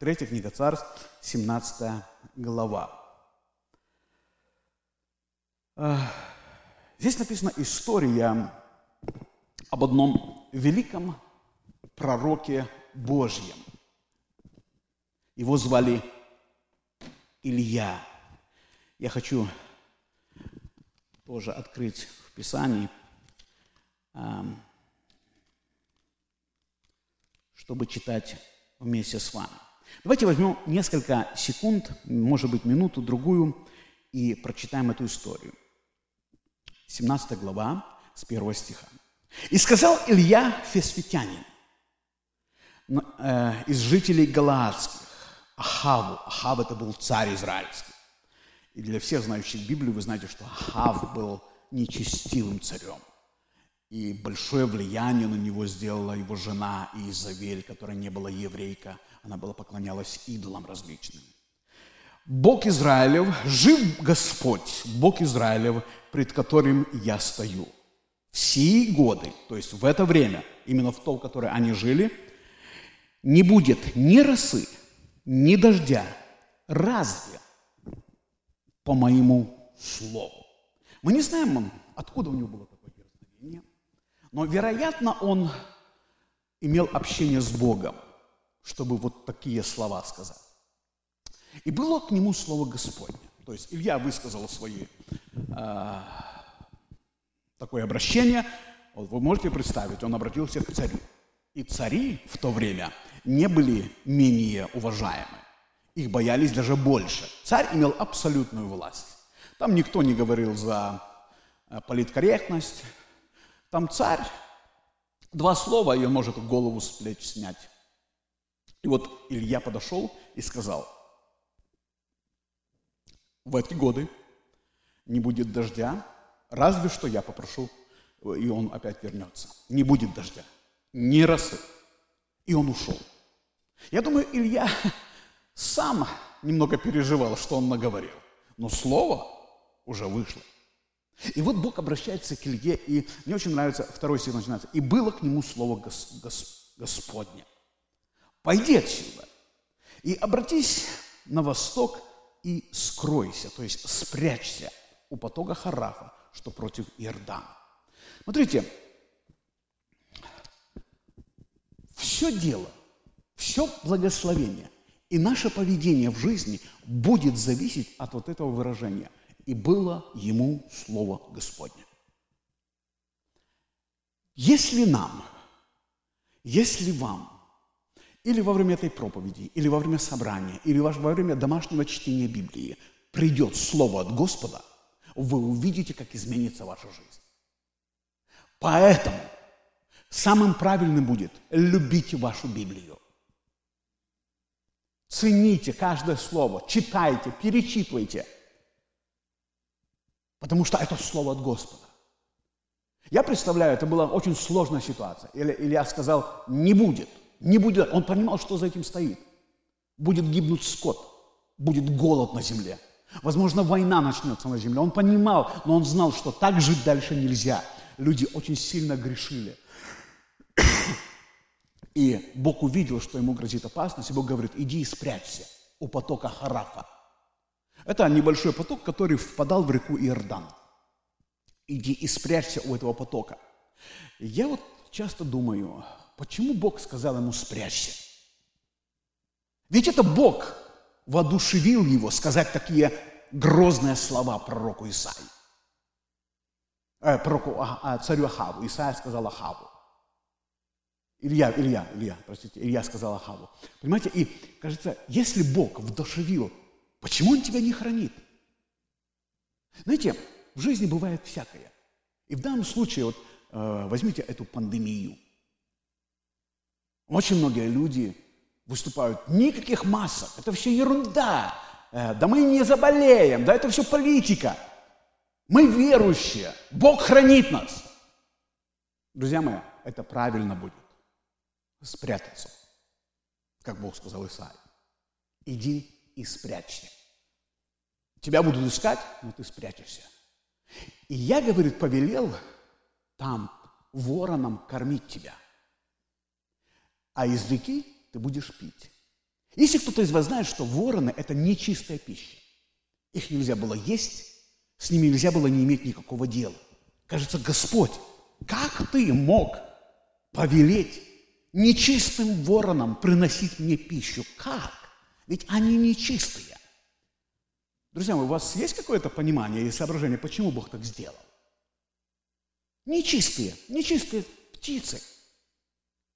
Третья книга царств, 17 глава. Здесь написана история об одном великом пророке Божьем. Его звали Илья. Я хочу тоже открыть в Писании, чтобы читать вместе с вами. Давайте возьмем несколько секунд, может быть, минуту, другую, и прочитаем эту историю. 17 глава, с 1 стиха. «И сказал Илья Фесфитянин э, из жителей Галаадских, Ахаву. Ахав – это был царь израильский. И для всех знающих Библию вы знаете, что Ахав был нечестивым царем. И большое влияние на него сделала его жена Изавель, которая не была еврейка. Она была поклонялась идолам различным. Бог Израилев, жив Господь, Бог Израилев, пред которым я стою. Все годы, то есть в это время, именно в то, в которое они жили, не будет ни росы, ни дождя, разве по моему слову. Мы не знаем, откуда у него было такое дерзновение, но, вероятно, он имел общение с Богом, чтобы вот такие слова сказать. И было к нему слово Господне. То есть Илья высказал свои, э, такое обращение. Вот вы можете представить, он обратился к царю. И цари в то время не были менее уважаемы. Их боялись даже больше. Царь имел абсолютную власть. Там никто не говорил за э, политкорректность. Там царь, два слова, и он может голову с плеч снять. И вот Илья подошел и сказал – в эти годы не будет дождя, разве что я попрошу, и он опять вернется. Не будет дождя, не росы. И он ушел. Я думаю, Илья сам немного переживал, что он наговорил. Но слово уже вышло. И вот Бог обращается к Илье, и мне очень нравится второй стих начинается. «И было к нему слово Гос, Гос, Господне. Пойди отсюда и обратись на восток и скройся, то есть спрячься у потока Харафа, что против Иордана. Смотрите, все дело, все благословение и наше поведение в жизни будет зависеть от вот этого выражения. И было ему Слово Господне. Если нам, если вам или во время этой проповеди, или во время собрания, или во время домашнего чтения Библии придет Слово от Господа, вы увидите, как изменится ваша жизнь. Поэтому самым правильным будет любить вашу Библию. Цените каждое слово, читайте, перечитывайте, потому что это Слово от Господа. Я представляю, это была очень сложная ситуация. Или Илья сказал, не будет. Не будет, он понимал, что за этим стоит. Будет гибнуть скот, будет голод на земле. Возможно, война начнется на земле. Он понимал, но он знал, что так жить дальше нельзя. Люди очень сильно грешили. И Бог увидел, что ему грозит опасность, и Бог говорит, иди и спрячься у потока Харафа. Это небольшой поток, который впадал в реку Иордан. Иди и спрячься у этого потока. Я вот часто думаю, Почему Бог сказал ему спрячься? Ведь это Бог воодушевил его сказать такие грозные слова пророку Исаии. Э, пророку, а, царю Ахаву. Исаия сказал Ахаву. Илья, Илья, Илья, простите, Илья сказал Ахаву. Понимаете, и кажется, если Бог вдохновил, почему Он тебя не хранит? Знаете, в жизни бывает всякое. И в данном случае, вот э, возьмите эту пандемию – очень многие люди выступают, никаких масок, это все ерунда, э, да мы не заболеем, да это все политика. Мы верующие, Бог хранит нас. Друзья мои, это правильно будет. Спрятаться, как Бог сказал Исаии. Иди и спрячься. Тебя будут искать, но ты спрячешься. И я, говорит, повелел там вороном кормить тебя – а из реки ты будешь пить. Если кто-то из вас знает, что вороны – это нечистая пища, их нельзя было есть, с ними нельзя было не иметь никакого дела. Кажется, Господь, как ты мог повелеть нечистым воронам приносить мне пищу? Как? Ведь они нечистые. Друзья мои, у вас есть какое-то понимание или соображение, почему Бог так сделал? Нечистые, нечистые птицы.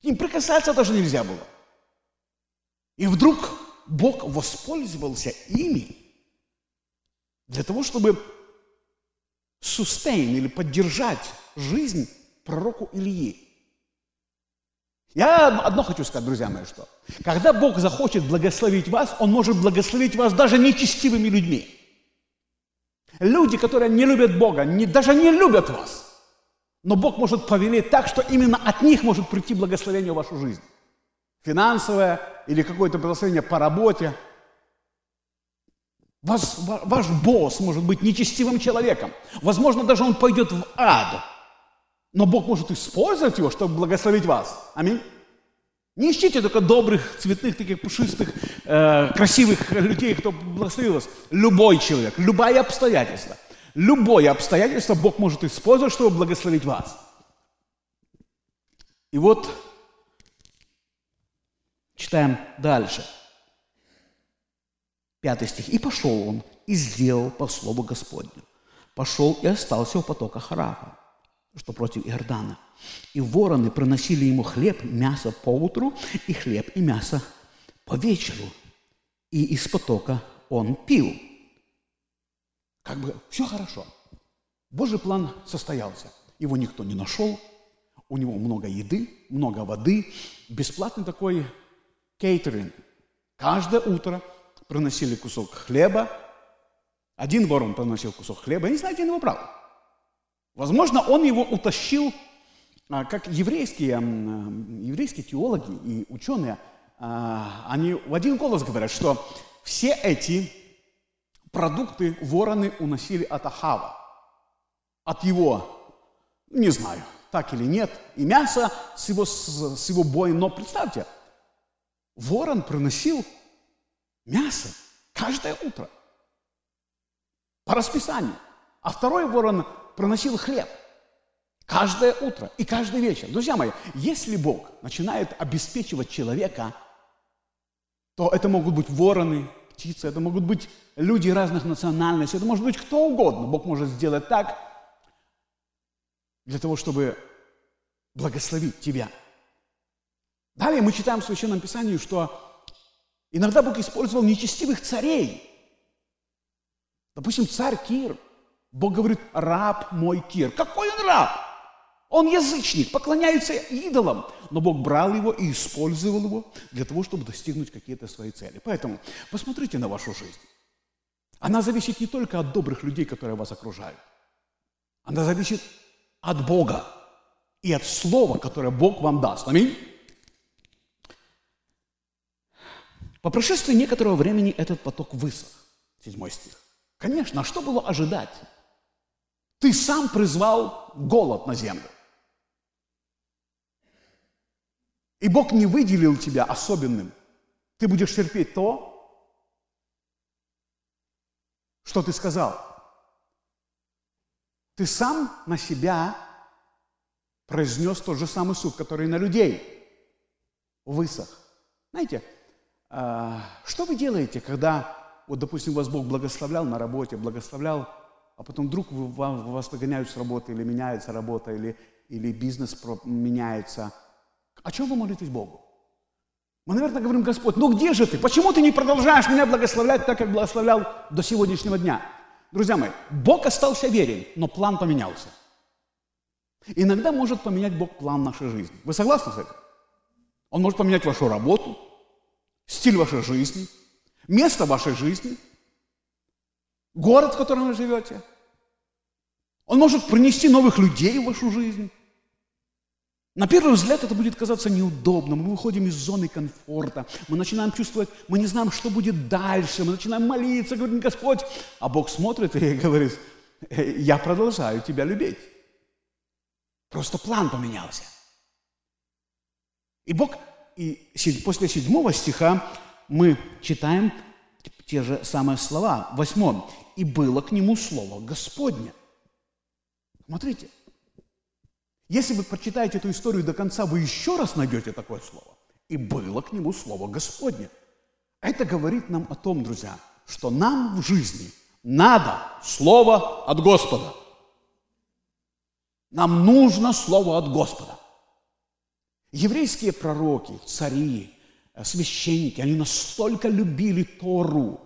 Ним прикасаться даже нельзя было. И вдруг Бог воспользовался ими для того, чтобы сустейн или поддержать жизнь пророку Ильи. Я одно хочу сказать, друзья мои, что когда Бог захочет благословить вас, Он может благословить вас даже нечестивыми людьми. Люди, которые не любят Бога, не, даже не любят вас. Но Бог может повелеть так, что именно от них может прийти благословение в вашу жизнь. Финансовое или какое-то благословение по работе. Вас, ваш босс может быть нечестивым человеком. Возможно, даже он пойдет в ад. Но Бог может использовать его, чтобы благословить вас. Аминь. Не ищите только добрых, цветных, таких пушистых, э, красивых людей, кто благословил вас. Любой человек, любое обстоятельство. Любое обстоятельство Бог может использовать, чтобы благословить вас. И вот читаем дальше. Пятый стих. «И пошел он, и сделал по слову Господню. Пошел и остался у потока Харафа, что против Иордана. И вороны приносили ему хлеб, мясо по утру, и хлеб и мясо по вечеру. И из потока он пил». Как бы все хорошо. Божий план состоялся. Его никто не нашел. У него много еды, много воды. Бесплатный такой кейтеринг. Каждое утро – приносили кусок хлеба. Один ворон приносил кусок хлеба. Я не знаю, где он его брал. Возможно, он его утащил, а, как еврейские, еврейские теологи и ученые, а, они в один голос говорят, что все эти продукты вороны уносили от Ахава, от его, не знаю, так или нет, и мясо с его, с его боем. Но представьте, ворон приносил мясо каждое утро по расписанию. А второй ворон проносил хлеб каждое утро и каждый вечер. Друзья мои, если Бог начинает обеспечивать человека, то это могут быть вороны, птицы, это могут быть люди разных национальностей, это может быть кто угодно. Бог может сделать так для того, чтобы благословить тебя. Далее мы читаем в Священном Писании, что Иногда Бог использовал нечестивых царей. Допустим, царь Кир. Бог говорит, раб мой Кир. Какой он раб? Он язычник, поклоняется идолам. Но Бог брал его и использовал его для того, чтобы достигнуть какие-то свои цели. Поэтому посмотрите на вашу жизнь. Она зависит не только от добрых людей, которые вас окружают. Она зависит от Бога и от слова, которое Бог вам даст. Аминь. По прошествии некоторого времени этот поток высох. Седьмой стих. Конечно, а что было ожидать? Ты сам призвал голод на землю. И Бог не выделил тебя особенным. Ты будешь терпеть то, что ты сказал. Ты сам на себя произнес тот же самый суд, который на людей высох. Знаете, а, что вы делаете, когда, вот, допустим, вас Бог благословлял на работе, благословлял, а потом вдруг вас выгоняют с работы, или меняется работа, или, или бизнес меняется? О чем вы молитесь Богу? Мы, наверное, говорим, Господь, ну где же ты? Почему ты не продолжаешь меня благословлять так, как благословлял до сегодняшнего дня? Друзья мои, Бог остался верен, но план поменялся. Иногда может поменять Бог план нашей жизни. Вы согласны с этим? Он может поменять вашу работу, стиль вашей жизни, место вашей жизни, город, в котором вы живете. Он может принести новых людей в вашу жизнь. На первый взгляд это будет казаться неудобным. Мы выходим из зоны комфорта. Мы начинаем чувствовать, мы не знаем, что будет дальше. Мы начинаем молиться, говорим, Господь. А Бог смотрит и говорит, «Э, я продолжаю тебя любить. Просто план поменялся. И Бог и после седьмого стиха мы читаем те же самые слова. Восьмом. «И было к нему слово Господне». Смотрите, если вы прочитаете эту историю до конца, вы еще раз найдете такое слово. «И было к нему слово Господне». Это говорит нам о том, друзья, что нам в жизни надо слово от Господа. Нам нужно слово от Господа. Еврейские пророки, цари, священники, они настолько любили Тору,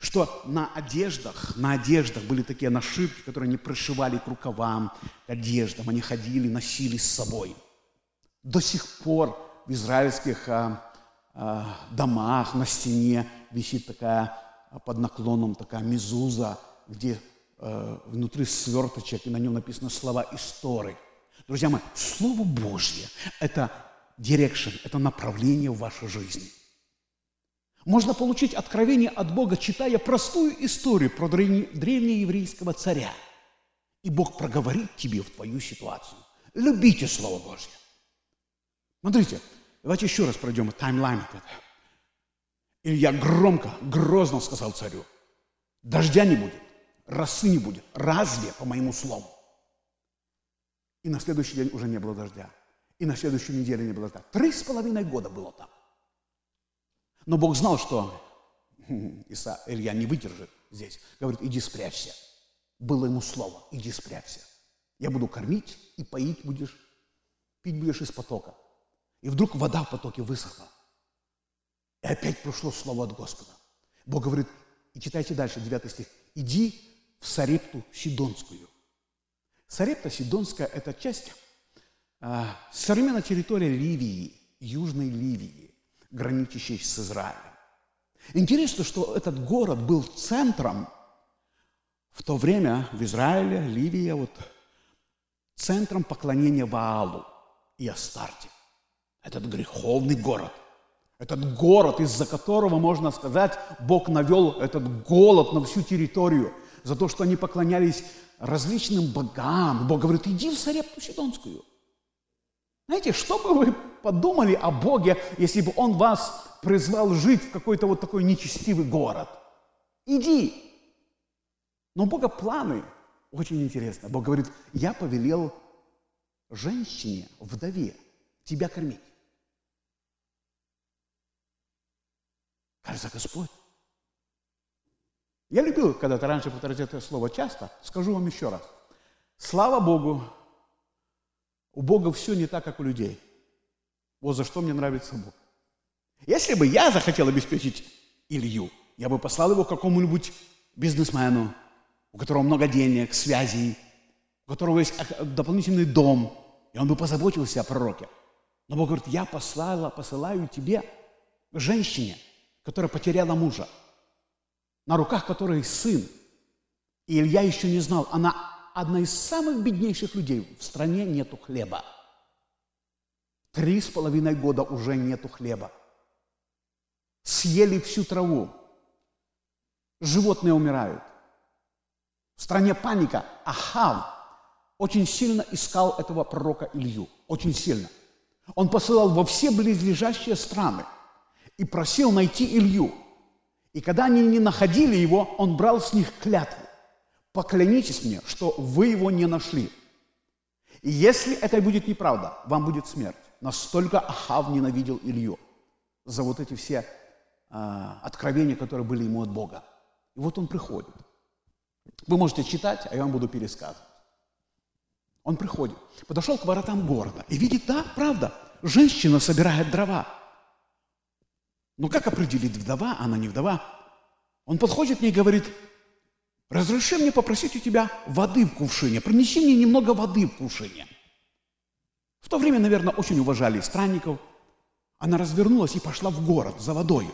что на одеждах, на одеждах были такие нашивки, которые они пришивали к рукавам, к одеждам, они ходили, носили с собой. До сих пор в израильских а, а, домах на стене висит такая а, под наклоном такая мезуза, где а, внутри сверточек, и на нем написано слова истории. Друзья мои, Слово Божье – это direction, это направление в вашей жизни – можно получить откровение от Бога, читая простую историю про древнееврейского царя. И Бог проговорит тебе в твою ситуацию. Любите Слово Божье. Смотрите, давайте еще раз пройдем таймлайн. Илья громко, грозно сказал царю, дождя не будет, росы не будет, разве по моему слову? И на следующий день уже не было дождя. И на следующую неделю не было дождя. Три с половиной года было так. Но Бог знал, что Иса, Илья не выдержит здесь. Говорит, иди спрячься. Было ему слово, иди спрячься. Я буду кормить и поить будешь, пить будешь из потока. И вдруг вода в потоке высохла. И опять прошло слово от Господа. Бог говорит, и читайте дальше, 9 стих. Иди в Сарепту Сидонскую. Сарепта Сидонская – это часть а, современной территории Ливии, Южной Ливии граничащий с Израилем. Интересно, что этот город был центром в то время в Израиле, Ливия, вот, центром поклонения Ваалу и Астарте. Этот греховный город. Этот город, из-за которого, можно сказать, Бог навел этот голод на всю территорию за то, что они поклонялись различным богам. Бог говорит, иди в Сарепту Сидонскую – знаете, что бы вы подумали о Боге, если бы Он вас призвал жить в какой-то вот такой нечестивый город? Иди. Но у Бога планы очень интересно. Бог говорит, я повелел женщине, вдове, тебя кормить. Кажется, Господь. Я любил когда-то раньше повторять это слово часто. Скажу вам еще раз. Слава Богу, у Бога все не так, как у людей. Вот за что мне нравится Бог. Если бы я захотел обеспечить Илью, я бы послал его какому-нибудь бизнесмену, у которого много денег, связей, у которого есть дополнительный дом, и он бы позаботился о пророке. Но Бог говорит, я послала, посылаю тебе женщине, которая потеряла мужа, на руках которой сын. И Илья еще не знал, она одна из самых беднейших людей. В стране нету хлеба. Три с половиной года уже нету хлеба. Съели всю траву. Животные умирают. В стране паника. Ахав очень сильно искал этого пророка Илью. Очень сильно. Он посылал во все близлежащие страны и просил найти Илью. И когда они не находили его, он брал с них клятву поклянитесь мне, что вы его не нашли. И если это будет неправда, вам будет смерть. Настолько Ахав ненавидел Илью за вот эти все э, откровения, которые были ему от Бога. И вот он приходит. Вы можете читать, а я вам буду пересказывать. Он приходит, подошел к воротам города и видит, да, правда, женщина собирает дрова. Но как определить, вдова, она не вдова? Он подходит к ней и говорит, Разреши мне попросить у тебя воды в кувшине. Принеси мне немного воды в кувшине. В то время, наверное, очень уважали странников. Она развернулась и пошла в город за водой.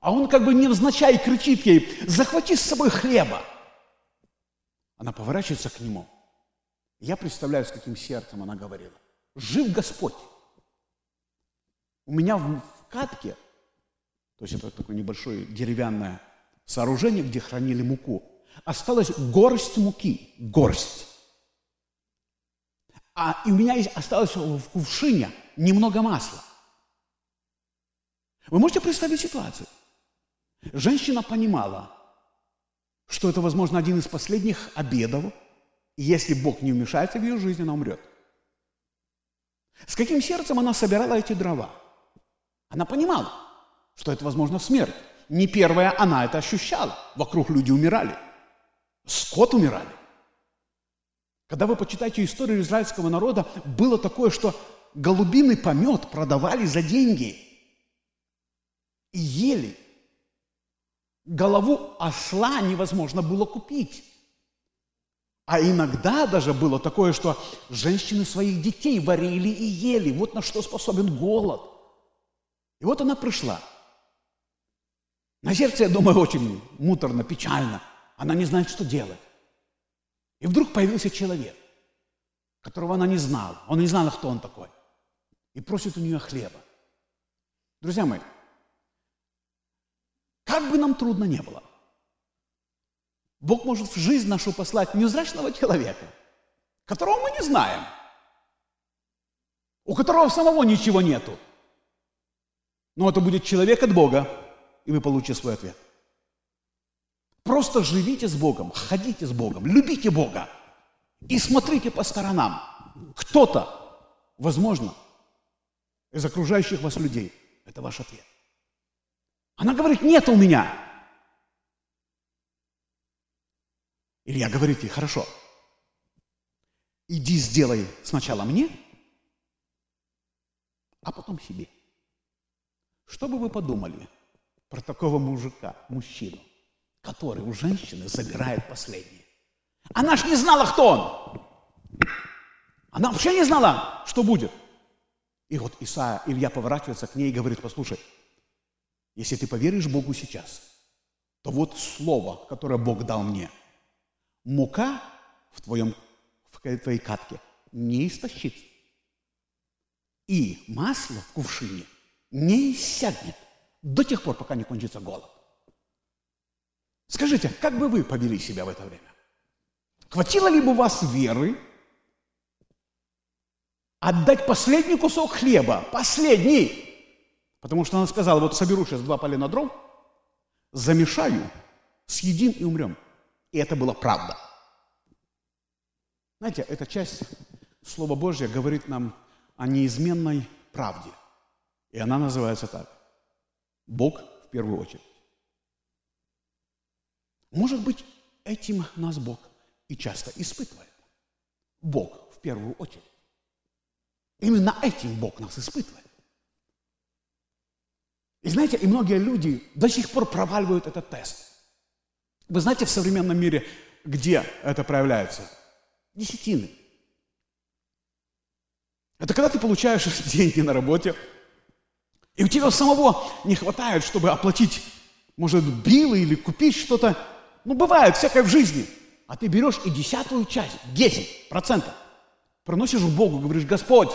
А он как бы невзначай кричит ей, захвати с собой хлеба. Она поворачивается к нему. Я представляю, с каким сердцем она говорила. Жив Господь. У меня в катке, то есть это такое небольшое деревянное сооружение, где хранили муку, Осталась горсть муки, горсть. А и у меня есть, осталось в кувшине немного масла. Вы можете представить ситуацию? Женщина понимала, что это, возможно, один из последних обедов, и если Бог не вмешается в ее жизнь, она умрет. С каким сердцем она собирала эти дрова? Она понимала, что это, возможно, смерть. Не первая она это ощущала. Вокруг люди умирали. Скот умирали. Когда вы почитаете историю израильского народа, было такое, что голубиный помет продавали за деньги и ели. Голову осла невозможно было купить. А иногда даже было такое, что женщины своих детей варили и ели. Вот на что способен голод. И вот она пришла. На сердце, я думаю, очень муторно, печально. Она не знает, что делать. И вдруг появился человек, которого она не знала. Он не знала, кто он такой. И просит у нее хлеба. Друзья мои, как бы нам трудно не было, Бог может в жизнь нашу послать невзрачного человека, которого мы не знаем, у которого самого ничего нету. Но это будет человек от Бога, и вы получите свой ответ. Просто живите с Богом, ходите с Богом, любите Бога и смотрите по сторонам. Кто-то, возможно, из окружающих вас людей, это ваш ответ. Она говорит, нет у меня. Илья говорит ей, хорошо, иди сделай сначала мне, а потом себе. Что бы вы подумали про такого мужика, мужчину, который у женщины забирает последнее? Она ж не знала, кто он. Она вообще не знала, что будет. И вот Исаия, Илья поворачивается к ней и говорит, послушай, если ты поверишь Богу сейчас, то вот слово, которое Бог дал мне – мука в, твоем, в твоей катке не истощится. И масло в кувшине не иссякнет до тех пор, пока не кончится голод. Скажите, как бы вы повели себя в это время? Хватило ли бы вас веры отдать последний кусок хлеба, последний? Потому что она сказала, вот соберу сейчас два полена дров, замешаю, съедим и умрем. И это была правда. Знаете, эта часть Слова Божьего говорит нам о неизменной правде. И она называется так. Бог в первую очередь. Может быть, этим нас Бог и часто испытывает. Бог в первую очередь. Именно этим Бог нас испытывает. И знаете, и многие люди до сих пор проваливают этот тест – вы знаете в современном мире, где это проявляется? Десятины. Это когда ты получаешь деньги на работе, и у тебя самого не хватает, чтобы оплатить, может, билы или купить что-то. Ну, бывает всякое в жизни. А ты берешь и десятую часть, 10 процентов, проносишь в Богу, говоришь, Господь,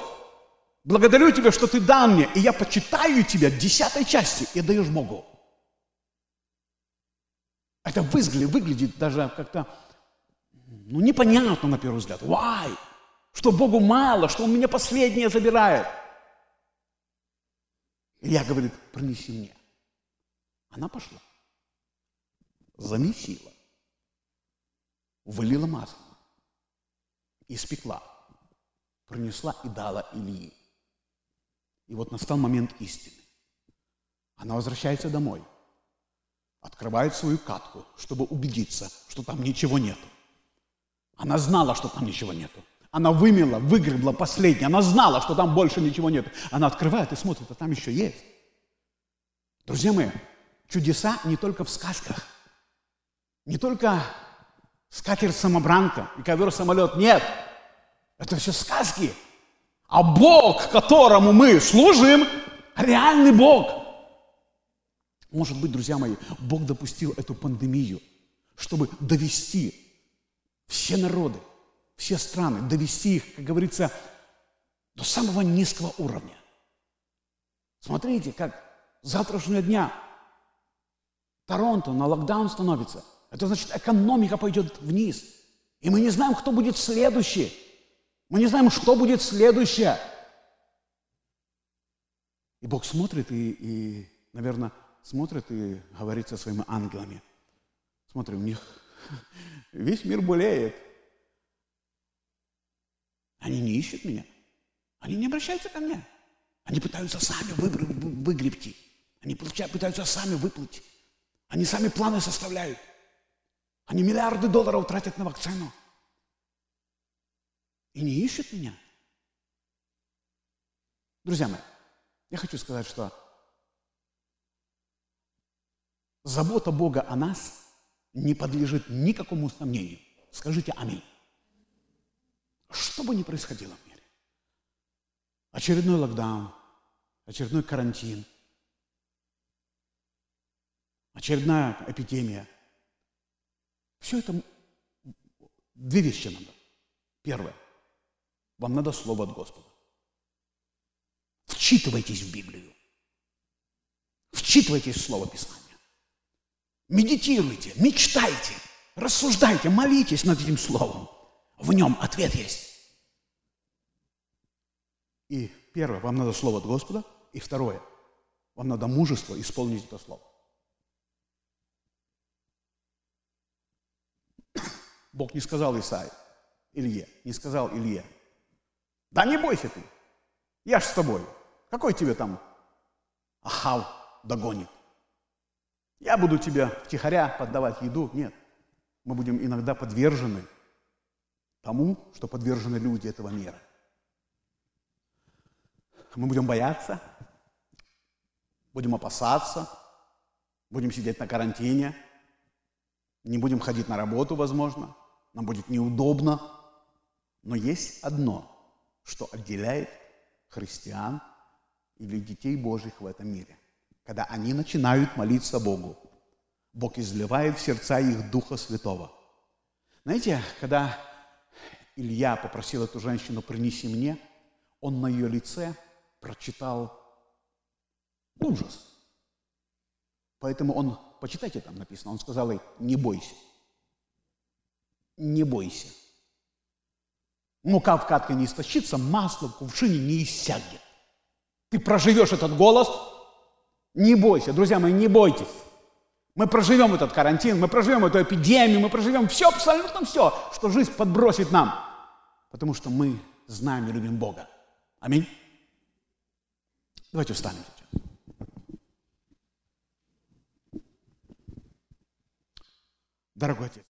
благодарю Тебя, что Ты дал мне, и я почитаю Тебя десятой части и даешь Богу. Это выглядит, выглядит даже как-то ну, непонятно на первый взгляд. Why? Что Богу мало, что Он меня последнее забирает. Илья говорит, принеси мне. Она пошла, замесила, вылила масло, испекла, принесла и дала Ильи. И вот настал момент истины. Она возвращается домой – открывает свою катку, чтобы убедиться, что там ничего нет. Она знала, что там ничего нет. Она вымела, выгребла последнее. Она знала, что там больше ничего нет. Она открывает и смотрит, а там еще есть. Друзья мои, чудеса не только в сказках. Не только скатерть-самобранка и ковер-самолет. Нет. Это все сказки. А Бог, которому мы служим, реальный Бог – может быть, друзья мои, Бог допустил эту пандемию, чтобы довести все народы, все страны, довести их, как говорится, до самого низкого уровня. Смотрите, как завтрашнего дня Торонто на локдаун становится. Это значит, экономика пойдет вниз. И мы не знаем, кто будет следующий. Мы не знаем, что будет следующее. И Бог смотрит и, и наверное, смотрит и говорит со своими ангелами. Смотри, у них весь мир болеет. Они не ищут меня. Они не обращаются ко мне. Они пытаются сами выгребти. Они пытаются сами выплыть. Они сами планы составляют. Они миллиарды долларов тратят на вакцину. И не ищут меня. Друзья мои, я хочу сказать, что забота Бога о нас не подлежит никакому сомнению. Скажите аминь. Что бы ни происходило в мире, очередной локдаун, очередной карантин, очередная эпидемия, все это две вещи надо. Первое. Вам надо слово от Господа. Вчитывайтесь в Библию. Вчитывайтесь в Слово Писания. Медитируйте, мечтайте, рассуждайте, молитесь над этим Словом. В нем ответ есть. И первое, вам надо Слово от Господа. И второе, вам надо мужество исполнить это Слово. Бог не сказал Исаии, Илье, не сказал Илье, да не бойся ты, я ж с тобой. Какой тебе там Ахав догонит? Я буду тебя втихаря поддавать еду? Нет. Мы будем иногда подвержены тому, что подвержены люди этого мира. Мы будем бояться, будем опасаться, будем сидеть на карантине, не будем ходить на работу, возможно, нам будет неудобно. Но есть одно, что отделяет христиан или детей Божьих в этом мире. Когда они начинают молиться Богу, Бог изливает в сердца их Духа Святого. Знаете, когда Илья попросил эту женщину «принеси мне», он на ее лице прочитал ужас. Поэтому он, почитайте, там написано, он сказал ей, не бойся, не бойся. Мука в катке не истощится, масло в кувшине не иссякнет. Ты проживешь этот голос, не бойся. Друзья мои, не бойтесь. Мы проживем этот карантин, мы проживем эту эпидемию, мы проживем все, абсолютно все, что жизнь подбросит нам. Потому что мы знаем и любим Бога. Аминь. Давайте встанем. Дорогой Отец.